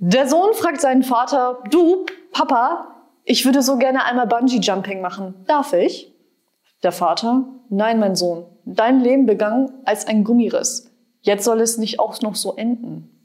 Der Sohn fragt seinen Vater, du, Papa, ich würde so gerne einmal Bungee-Jumping machen. Darf ich? Der Vater, nein, mein Sohn, dein Leben begann als ein Gummiriss. Jetzt soll es nicht auch noch so enden.